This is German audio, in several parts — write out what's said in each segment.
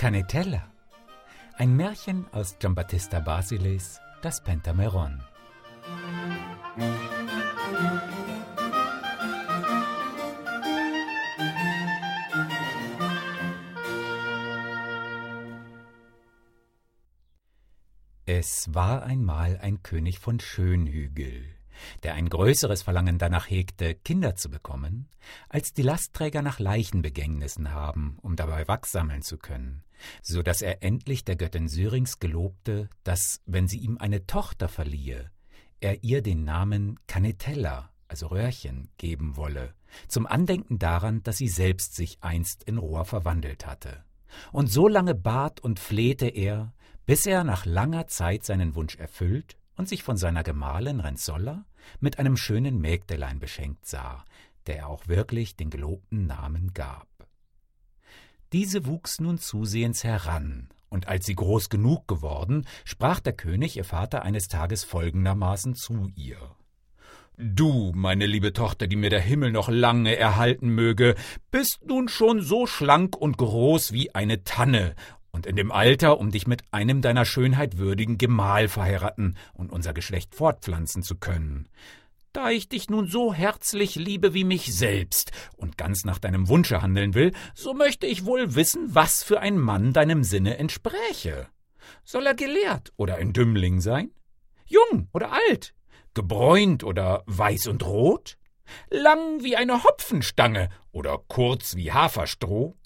Canetella. Ein Märchen aus Giambattista Basiles, das Pentameron. Es war einmal ein König von Schönhügel der ein größeres Verlangen danach hegte, Kinder zu bekommen, als die Lastträger nach Leichenbegängnissen haben, um dabei Wachs sammeln zu können, so dass er endlich der Göttin Syrinx gelobte, dass, wenn sie ihm eine Tochter verliehe, er ihr den Namen Canetella, also Röhrchen, geben wolle, zum Andenken daran, dass sie selbst sich einst in Rohr verwandelt hatte. Und so lange bat und flehte er, bis er nach langer Zeit seinen Wunsch erfüllt und sich von seiner Gemahlin Renzolla mit einem schönen Mägdelein beschenkt sah, der er auch wirklich den gelobten Namen gab. Diese wuchs nun zusehends heran, und als sie groß genug geworden, sprach der König ihr Vater eines Tages folgendermaßen zu ihr. Du, meine liebe Tochter, die mir der Himmel noch lange erhalten möge, bist nun schon so schlank und groß wie eine Tanne und in dem Alter, um dich mit einem deiner Schönheit würdigen Gemahl verheiraten und unser Geschlecht fortpflanzen zu können. Da ich dich nun so herzlich liebe wie mich selbst und ganz nach deinem Wunsche handeln will, so möchte ich wohl wissen, was für ein Mann deinem Sinne entspräche. Soll er gelehrt oder ein Dümmling sein? Jung oder alt? Gebräunt oder weiß und rot? Lang wie eine Hopfenstange oder kurz wie Haferstroh?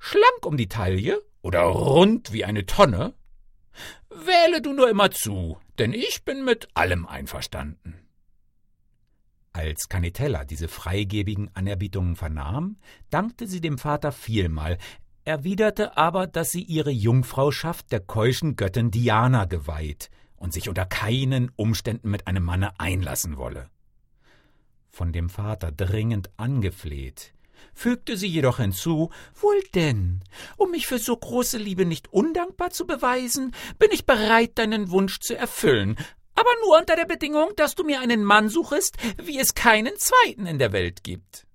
Schlank um die Taille oder rund wie eine Tonne? Wähle du nur immer zu, denn ich bin mit allem einverstanden. Als Canitella diese freigebigen Anerbietungen vernahm, dankte sie dem Vater vielmal, erwiderte aber, dass sie ihre Jungfrauschaft der keuschen Göttin Diana geweiht und sich unter keinen Umständen mit einem Manne einlassen wolle. Von dem Vater dringend angefleht, fügte sie jedoch hinzu Wohl denn, um mich für so große Liebe nicht undankbar zu beweisen, bin ich bereit, deinen Wunsch zu erfüllen, aber nur unter der Bedingung, dass du mir einen Mann suchest, wie es keinen zweiten in der Welt gibt.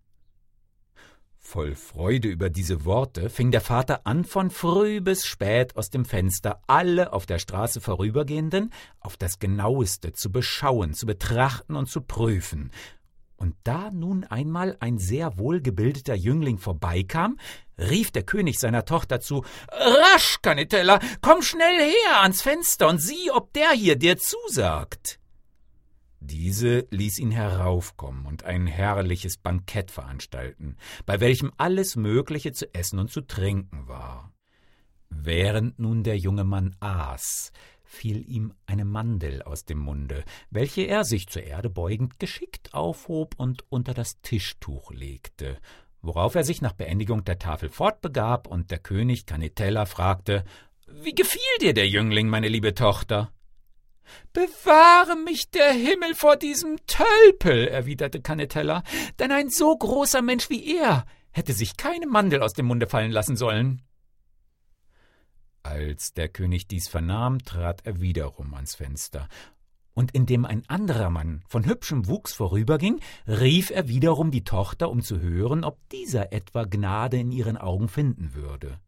Voll Freude über diese Worte fing der Vater an, von früh bis spät aus dem Fenster alle auf der Straße Vorübergehenden auf das genaueste zu beschauen, zu betrachten und zu prüfen, und da nun einmal ein sehr wohlgebildeter Jüngling vorbeikam, rief der König seiner Tochter zu Rasch, Canitella, komm schnell her ans Fenster und sieh, ob der hier dir zusagt. Diese ließ ihn heraufkommen und ein herrliches Bankett veranstalten, bei welchem alles Mögliche zu essen und zu trinken war. Während nun der junge Mann aß, fiel ihm eine Mandel aus dem Munde, welche er sich zur Erde beugend geschickt aufhob und unter das Tischtuch legte, worauf er sich nach Beendigung der Tafel fortbegab und der König Canitella fragte Wie gefiel dir der Jüngling, meine liebe Tochter? Bewahre mich der Himmel vor diesem Tölpel, erwiderte Canetella, denn ein so großer Mensch wie er hätte sich keine Mandel aus dem Munde fallen lassen sollen. Als der König dies vernahm, trat er wiederum ans Fenster, und indem ein anderer Mann von hübschem Wuchs vorüberging, rief er wiederum die Tochter, um zu hören, ob dieser etwa Gnade in ihren Augen finden würde.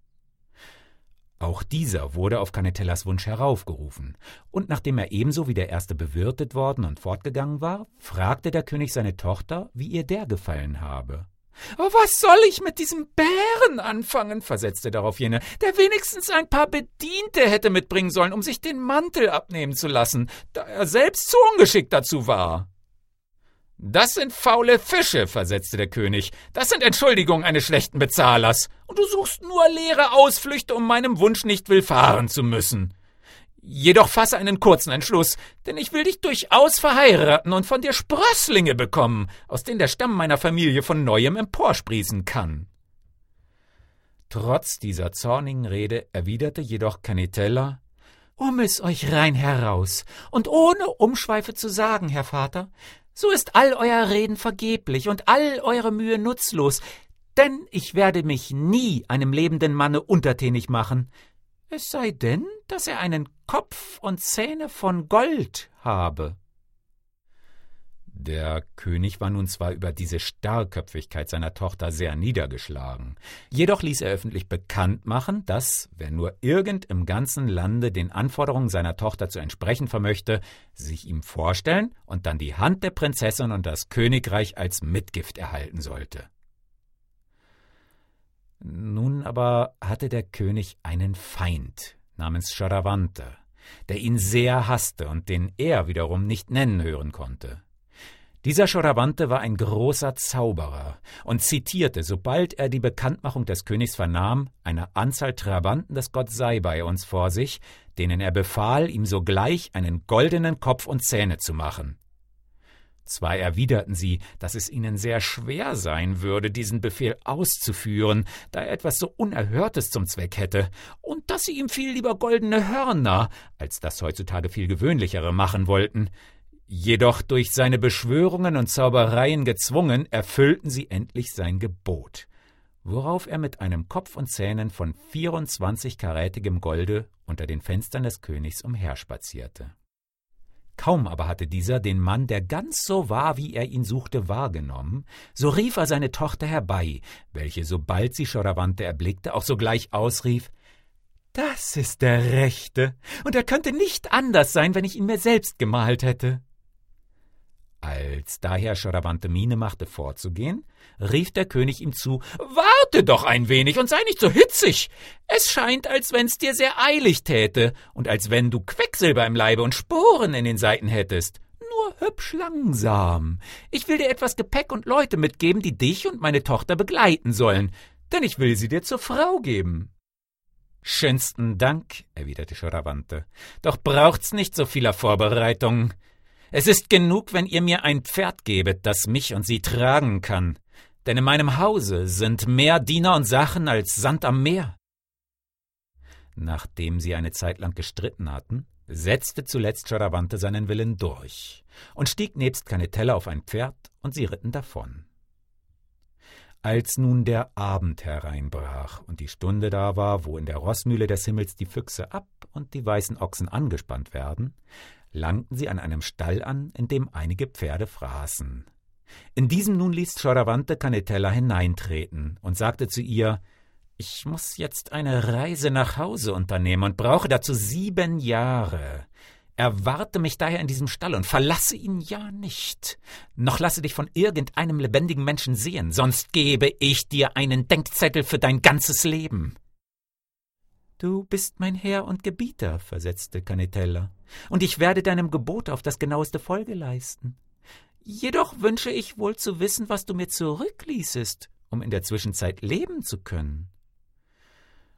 Auch dieser wurde auf Canetellas Wunsch heraufgerufen, und nachdem er ebenso wie der erste bewirtet worden und fortgegangen war, fragte der König seine Tochter, wie ihr der gefallen habe. Oh, was soll ich mit diesem Bären anfangen? versetzte darauf jene, der wenigstens ein paar Bediente hätte mitbringen sollen, um sich den Mantel abnehmen zu lassen, da er selbst zu ungeschickt dazu war. Das sind faule Fische, versetzte der König. Das sind Entschuldigungen eines schlechten Bezahlers. Und du suchst nur leere Ausflüchte, um meinem Wunsch nicht willfahren zu müssen. Jedoch fasse einen kurzen Entschluss, denn ich will dich durchaus verheiraten und von dir Sprösslinge bekommen, aus denen der Stamm meiner Familie von neuem emporsprießen kann. Trotz dieser zornigen Rede erwiderte jedoch Canitella Um es euch rein heraus und ohne Umschweife zu sagen, Herr Vater, so ist all euer Reden vergeblich und all eure Mühe nutzlos, denn ich werde mich nie einem lebenden Manne untertänig machen, es sei denn, dass er einen Kopf und Zähne von Gold habe. Der König war nun zwar über diese Starrköpfigkeit seiner Tochter sehr niedergeschlagen, jedoch ließ er öffentlich bekannt machen, dass, wer nur irgend im ganzen Lande den Anforderungen seiner Tochter zu entsprechen vermöchte, sich ihm vorstellen und dann die Hand der Prinzessin und das Königreich als Mitgift erhalten sollte. Nun aber hatte der König einen Feind namens Charavante, der ihn sehr hasste und den er wiederum nicht nennen hören konnte. Dieser Choravante war ein großer Zauberer und zitierte, sobald er die Bekanntmachung des Königs vernahm, eine Anzahl Trabanten des Gott sei bei uns vor sich, denen er befahl, ihm sogleich einen goldenen Kopf und Zähne zu machen. Zwar erwiderten sie, dass es ihnen sehr schwer sein würde, diesen Befehl auszuführen, da er etwas so Unerhörtes zum Zweck hätte, und dass sie ihm viel lieber goldene Hörner als das heutzutage viel gewöhnlichere machen wollten, Jedoch durch seine Beschwörungen und Zaubereien gezwungen, erfüllten sie endlich sein Gebot, worauf er mit einem Kopf und Zähnen von vierundzwanzig karätigem Golde unter den Fenstern des Königs umherspazierte. Kaum aber hatte dieser den Mann, der ganz so war, wie er ihn suchte, wahrgenommen, so rief er seine Tochter herbei, welche, sobald sie Schoravante erblickte, auch sogleich ausrief Das ist der Rechte, und er könnte nicht anders sein, wenn ich ihn mir selbst gemalt hätte. Als daher Charavante Miene machte, vorzugehen, rief der König ihm zu Warte doch ein wenig und sei nicht so hitzig. Es scheint, als wenn's dir sehr eilig täte und als wenn du Quecksilber im Leibe und Sporen in den Seiten hättest. Nur hübsch langsam. Ich will dir etwas Gepäck und Leute mitgeben, die dich und meine Tochter begleiten sollen, denn ich will sie dir zur Frau geben. Schönsten Dank, erwiderte Charavante. Doch braucht's nicht so vieler Vorbereitung. Es ist genug, wenn ihr mir ein Pferd gebet, das mich und sie tragen kann, denn in meinem Hause sind mehr Diener und Sachen als Sand am Meer. Nachdem sie eine Zeit lang gestritten hatten, setzte zuletzt Charavante seinen Willen durch und stieg nebst Canetella auf ein Pferd, und sie ritten davon. Als nun der Abend hereinbrach und die Stunde da war, wo in der Rossmühle des Himmels die Füchse ab und die weißen Ochsen angespannt werden, langten sie an einem Stall an, in dem einige Pferde fraßen. In diesem nun ließ Choravante Canetella hineintreten und sagte zu ihr Ich muss jetzt eine Reise nach Hause unternehmen und brauche dazu sieben Jahre. Erwarte mich daher in diesem Stall und verlasse ihn ja nicht, noch lasse dich von irgendeinem lebendigen Menschen sehen, sonst gebe ich dir einen Denkzettel für dein ganzes Leben. Du bist mein Herr und Gebieter, versetzte Canetella, und ich werde deinem Gebot auf das genaueste Folge leisten. Jedoch wünsche ich wohl zu wissen, was du mir zurückließest, um in der Zwischenzeit leben zu können.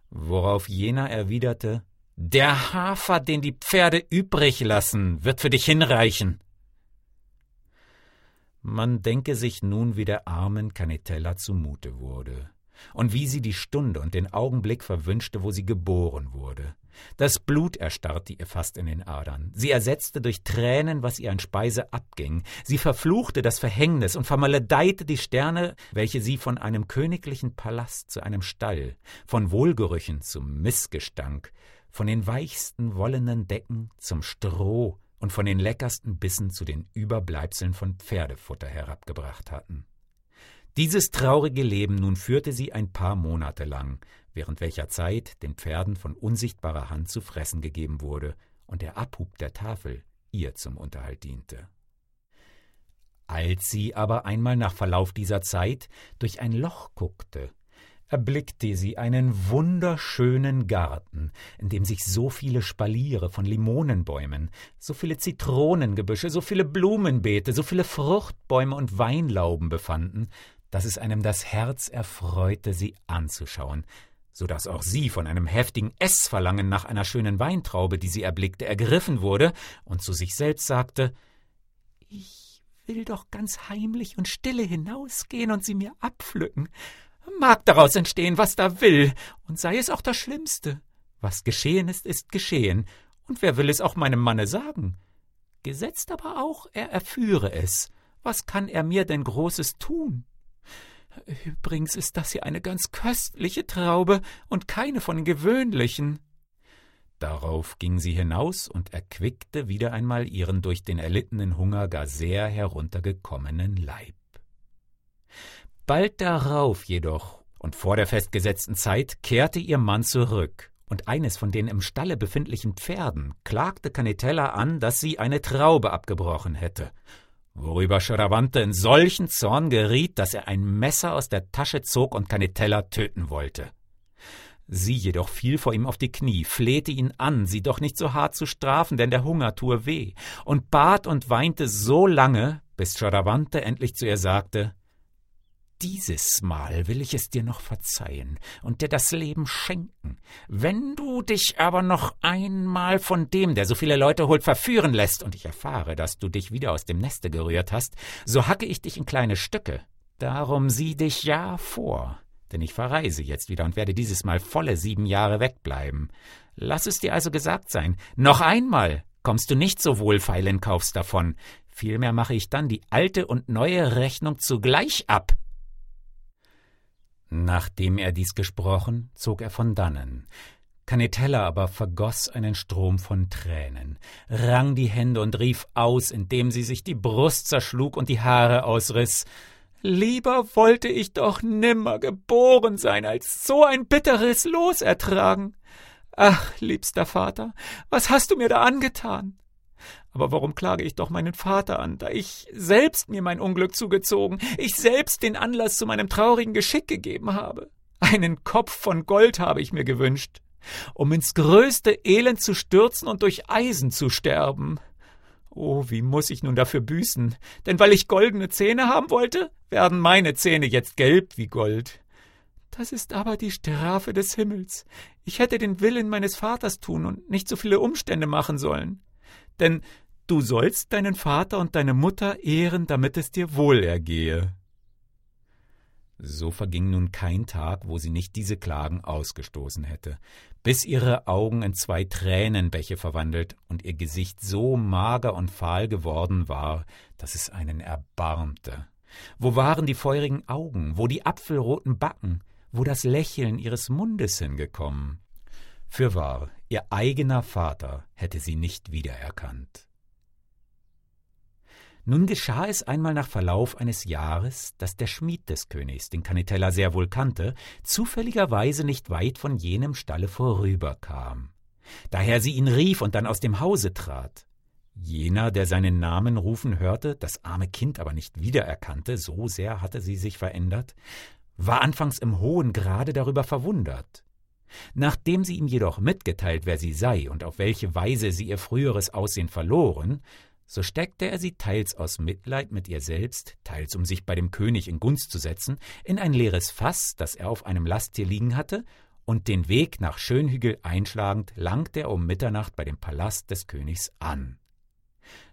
Worauf jener erwiderte Der Hafer, den die Pferde übrig lassen, wird für dich hinreichen. Man denke sich nun, wie der armen Canetella zumute wurde und wie sie die Stunde und den Augenblick verwünschte, wo sie geboren wurde. Das Blut erstarrte ihr fast in den Adern. Sie ersetzte durch Tränen, was ihr an Speise abging. Sie verfluchte das Verhängnis und vermaledeite die Sterne, welche sie von einem königlichen Palast zu einem Stall, von Wohlgerüchen zum Missgestank, von den weichsten wollenen Decken zum Stroh und von den leckersten Bissen zu den Überbleibseln von Pferdefutter herabgebracht hatten. Dieses traurige Leben nun führte sie ein paar Monate lang, während welcher Zeit den Pferden von unsichtbarer Hand zu fressen gegeben wurde und der Abhub der Tafel ihr zum Unterhalt diente. Als sie aber einmal nach Verlauf dieser Zeit durch ein Loch guckte, erblickte sie einen wunderschönen Garten, in dem sich so viele Spaliere von Limonenbäumen, so viele Zitronengebüsche, so viele Blumenbeete, so viele Fruchtbäume und Weinlauben befanden, dass es einem das Herz erfreute, sie anzuschauen, so dass auch sie von einem heftigen Essverlangen nach einer schönen Weintraube, die sie erblickte, ergriffen wurde und zu sich selbst sagte Ich will doch ganz heimlich und stille hinausgehen und sie mir abpflücken. Mag daraus entstehen, was da will, und sei es auch das Schlimmste. Was geschehen ist, ist geschehen, und wer will es auch meinem Manne sagen? Gesetzt aber auch, er erführe es. Was kann er mir denn Großes tun? Übrigens ist das hier eine ganz köstliche Traube und keine von gewöhnlichen. Darauf ging sie hinaus und erquickte wieder einmal ihren durch den erlittenen Hunger gar sehr heruntergekommenen Leib. Bald darauf jedoch und vor der festgesetzten Zeit kehrte ihr Mann zurück, und eines von den im Stalle befindlichen Pferden klagte Canetella an, dass sie eine Traube abgebrochen hätte, worüber Charavante in solchen Zorn geriet, dass er ein Messer aus der Tasche zog und Canetella töten wollte. Sie jedoch fiel vor ihm auf die Knie, flehte ihn an, sie doch nicht so hart zu strafen, denn der Hunger tue weh, und bat und weinte so lange, bis Charavante endlich zu ihr sagte dieses Mal will ich es dir noch verzeihen und dir das Leben schenken. Wenn du dich aber noch einmal von dem, der so viele Leute holt, verführen lässt, und ich erfahre, dass du dich wieder aus dem Neste gerührt hast, so hacke ich dich in kleine Stücke. Darum sieh dich ja vor denn ich verreise jetzt wieder und werde dieses Mal volle sieben Jahre wegbleiben. Lass es dir also gesagt sein, noch einmal kommst du nicht so wohlfeilen Kaufs davon, vielmehr mache ich dann die alte und neue Rechnung zugleich ab. Nachdem er dies gesprochen, zog er von dannen. Canetella aber vergoß einen Strom von Tränen, rang die Hände und rief aus, indem sie sich die Brust zerschlug und die Haare ausriß. Lieber wollte ich doch nimmer geboren sein, als so ein bitteres Los ertragen. Ach, liebster Vater, was hast du mir da angetan? Aber warum klage ich doch meinen Vater an, da ich selbst mir mein Unglück zugezogen, ich selbst den Anlass zu meinem traurigen Geschick gegeben habe? Einen Kopf von Gold habe ich mir gewünscht, um ins größte Elend zu stürzen und durch Eisen zu sterben. Oh, wie muss ich nun dafür büßen? Denn weil ich goldene Zähne haben wollte, werden meine Zähne jetzt gelb wie Gold. Das ist aber die Strafe des Himmels. Ich hätte den Willen meines Vaters tun und nicht so viele Umstände machen sollen. Denn du sollst deinen Vater und deine Mutter ehren, damit es dir wohl ergehe. So verging nun kein Tag, wo sie nicht diese Klagen ausgestoßen hätte, bis ihre Augen in zwei Tränenbäche verwandelt und ihr Gesicht so mager und fahl geworden war, dass es einen erbarmte. Wo waren die feurigen Augen, wo die apfelroten Backen, wo das Lächeln ihres Mundes hingekommen? Fürwahr, ihr eigener Vater hätte sie nicht wiedererkannt. Nun geschah es einmal nach Verlauf eines Jahres, dass der Schmied des Königs, den Canitella sehr wohl kannte, zufälligerweise nicht weit von jenem Stalle vorüberkam. Daher sie ihn rief und dann aus dem Hause trat. Jener, der seinen Namen rufen hörte, das arme Kind aber nicht wiedererkannte, so sehr hatte sie sich verändert, war anfangs im hohen Grade darüber verwundert. Nachdem sie ihm jedoch mitgeteilt, wer sie sei und auf welche Weise sie ihr früheres Aussehen verloren, so steckte er sie teils aus Mitleid mit ihr selbst, teils um sich bei dem König in Gunst zu setzen, in ein leeres Fass, das er auf einem Lasttier liegen hatte, und den Weg nach Schönhügel einschlagend langte er um Mitternacht bei dem Palast des Königs an.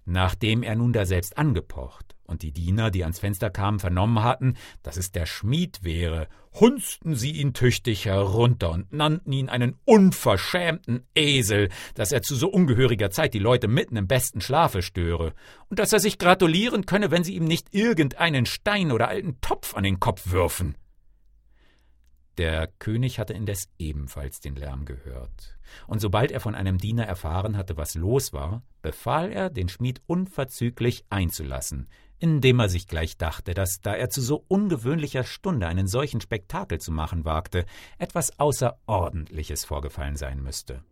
Nachdem er nun daselbst angepocht und die Diener, die ans Fenster kamen, vernommen hatten, dass es der Schmied wäre, hunzten sie ihn tüchtig herunter und nannten ihn einen unverschämten Esel, dass er zu so ungehöriger Zeit die Leute mitten im besten Schlafe störe, und dass er sich gratulieren könne, wenn sie ihm nicht irgendeinen Stein oder alten Topf an den Kopf würfen. Der König hatte indes ebenfalls den Lärm gehört, und sobald er von einem Diener erfahren hatte, was los war, befahl er, den Schmied unverzüglich einzulassen, indem er sich gleich dachte, dass, da er zu so ungewöhnlicher Stunde einen solchen Spektakel zu machen wagte, etwas Außerordentliches vorgefallen sein müsste.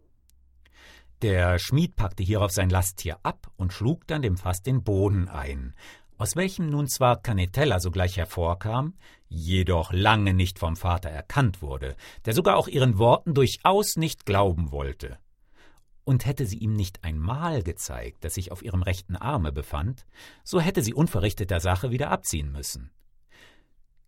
Der Schmied packte hierauf sein Lasttier ab und schlug dann dem Fass den Boden ein, aus welchem nun zwar Canetella sogleich hervorkam, jedoch lange nicht vom Vater erkannt wurde, der sogar auch ihren Worten durchaus nicht glauben wollte. Und hätte sie ihm nicht einmal gezeigt, dass sich auf ihrem rechten Arme befand, so hätte sie unverrichteter Sache wieder abziehen müssen.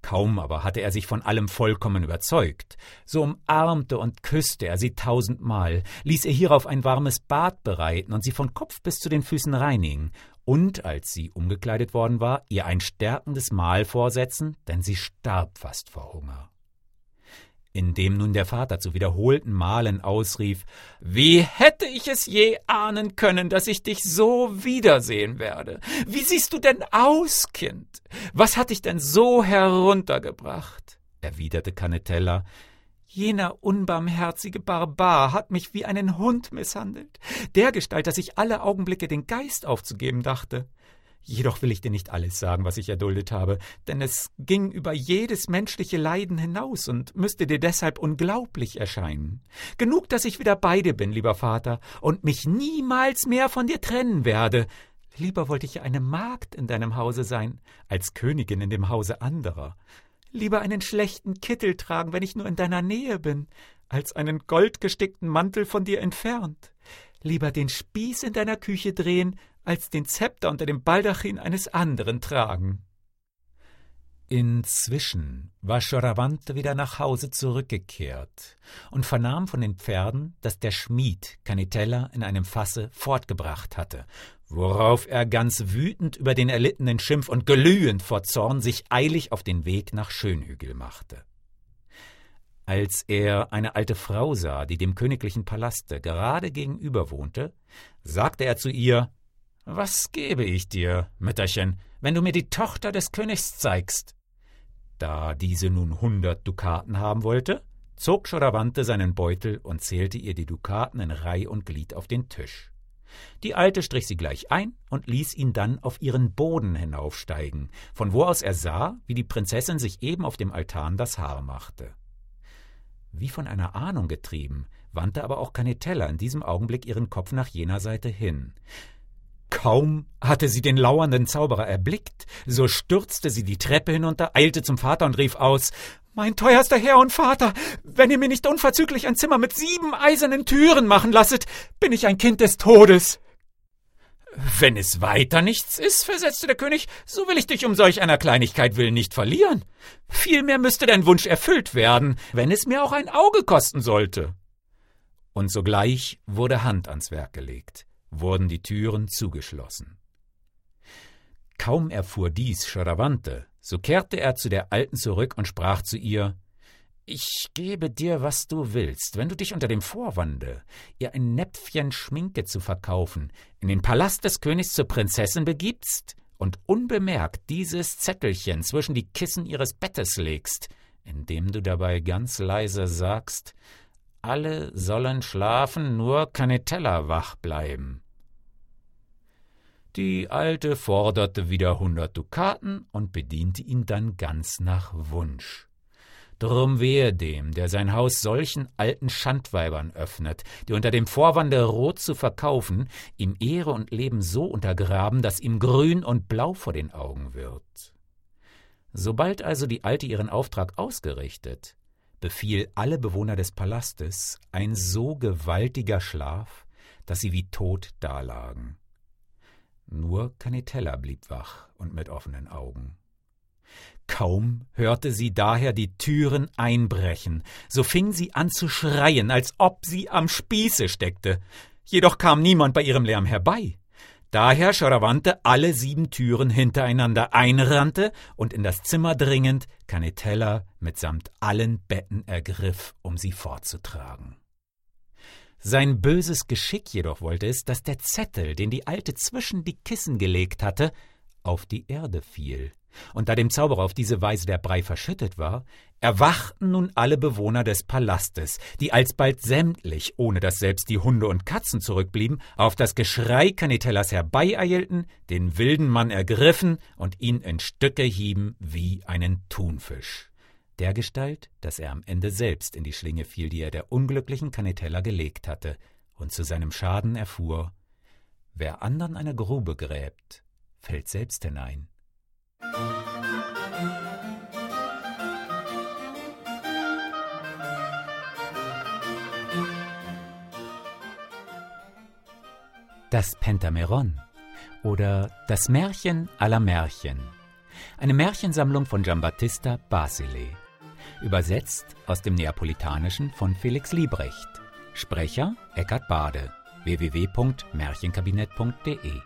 Kaum aber hatte er sich von allem vollkommen überzeugt, so umarmte und küsste er sie tausendmal, ließ ihr hierauf ein warmes Bad bereiten und sie von Kopf bis zu den Füßen reinigen und, als sie umgekleidet worden war, ihr ein stärkendes Mahl vorsetzen, denn sie starb fast vor Hunger. Indem nun der Vater zu wiederholten Malen ausrief Wie hätte ich es je ahnen können, dass ich dich so wiedersehen werde? Wie siehst du denn aus, Kind? Was hat dich denn so heruntergebracht? erwiderte Canetella Jener unbarmherzige Barbar hat mich wie einen Hund misshandelt, dergestalt, dass ich alle Augenblicke den Geist aufzugeben dachte. Jedoch will ich dir nicht alles sagen, was ich erduldet habe, denn es ging über jedes menschliche Leiden hinaus und müsste dir deshalb unglaublich erscheinen. Genug, dass ich wieder bei dir bin, lieber Vater, und mich niemals mehr von dir trennen werde. Lieber wollte ich eine Magd in deinem Hause sein, als Königin in dem Hause anderer. Lieber einen schlechten Kittel tragen, wenn ich nur in deiner Nähe bin, als einen goldgestickten Mantel von dir entfernt. Lieber den Spieß in deiner Küche drehen, als den Zepter unter dem Baldachin eines anderen tragen. Inzwischen war Schoravante wieder nach Hause zurückgekehrt und vernahm von den Pferden, dass der Schmied Canitella in einem Fasse fortgebracht hatte, worauf er ganz wütend über den erlittenen Schimpf und glühend vor Zorn sich eilig auf den Weg nach Schönhügel machte. Als er eine alte Frau sah, die dem königlichen Palaste gerade gegenüber wohnte, sagte er zu ihr was gebe ich dir, Mütterchen, wenn du mir die Tochter des Königs zeigst? Da diese nun hundert Dukaten haben wollte, zog Schoravante seinen Beutel und zählte ihr die Dukaten in Reih und Glied auf den Tisch. Die Alte strich sie gleich ein und ließ ihn dann auf ihren Boden hinaufsteigen, von wo aus er sah, wie die Prinzessin sich eben auf dem Altan das Haar machte. Wie von einer Ahnung getrieben, wandte aber auch Canetella in diesem Augenblick ihren Kopf nach jener Seite hin. Kaum hatte sie den lauernden Zauberer erblickt, so stürzte sie die Treppe hinunter, eilte zum Vater und rief aus Mein teuerster Herr und Vater, wenn ihr mir nicht unverzüglich ein Zimmer mit sieben eisernen Türen machen lasset, bin ich ein Kind des Todes. Wenn es weiter nichts ist, versetzte der König, so will ich dich um solch einer Kleinigkeit willen nicht verlieren. Vielmehr müsste dein Wunsch erfüllt werden, wenn es mir auch ein Auge kosten sollte. Und sogleich wurde Hand ans Werk gelegt wurden die Türen zugeschlossen. Kaum erfuhr dies Charavante, so kehrte er zu der Alten zurück und sprach zu ihr Ich gebe dir, was du willst, wenn du dich unter dem Vorwande, ihr ein Näpfchen Schminke zu verkaufen, in den Palast des Königs zur Prinzessin begibst und unbemerkt dieses Zettelchen zwischen die Kissen ihres Bettes legst, indem du dabei ganz leise sagst alle sollen schlafen, nur Canetella wach bleiben. Die Alte forderte wieder hundert Dukaten und bediente ihn dann ganz nach Wunsch. Drum wehe dem, der sein Haus solchen alten Schandweibern öffnet, die unter dem Vorwande Rot zu verkaufen, ihm Ehre und Leben so untergraben, dass ihm grün und blau vor den Augen wird. Sobald also die Alte ihren Auftrag ausgerichtet, befiel alle Bewohner des Palastes ein so gewaltiger Schlaf, dass sie wie tot dalagen. Nur Canetella blieb wach und mit offenen Augen. Kaum hörte sie daher die Türen einbrechen, so fing sie an zu schreien, als ob sie am Spieße steckte. Jedoch kam niemand bei ihrem Lärm herbei. Daher Charavante alle sieben Türen hintereinander einrannte und in das Zimmer dringend Canetella mitsamt allen Betten ergriff, um sie fortzutragen. Sein böses Geschick jedoch wollte es, dass der Zettel, den die Alte zwischen die Kissen gelegt hatte, auf die Erde fiel. Und da dem Zauberer auf diese Weise der Brei verschüttet war, erwachten nun alle Bewohner des Palastes, die alsbald sämtlich, ohne dass selbst die Hunde und Katzen zurückblieben, auf das Geschrei Canitellas herbeieilten, den wilden Mann ergriffen und ihn in Stücke hieben wie einen Thunfisch dergestalt, dass er am Ende selbst in die Schlinge fiel, die er der unglücklichen Canetella gelegt hatte, und zu seinem Schaden erfuhr, wer andern eine Grube gräbt, fällt selbst hinein. Das Pentameron oder das Märchen aller Märchen. Eine Märchensammlung von Giambattista Basile. Übersetzt aus dem Neapolitanischen von Felix Liebrecht. Sprecher Eckhard Bade. www.märchenkabinett.de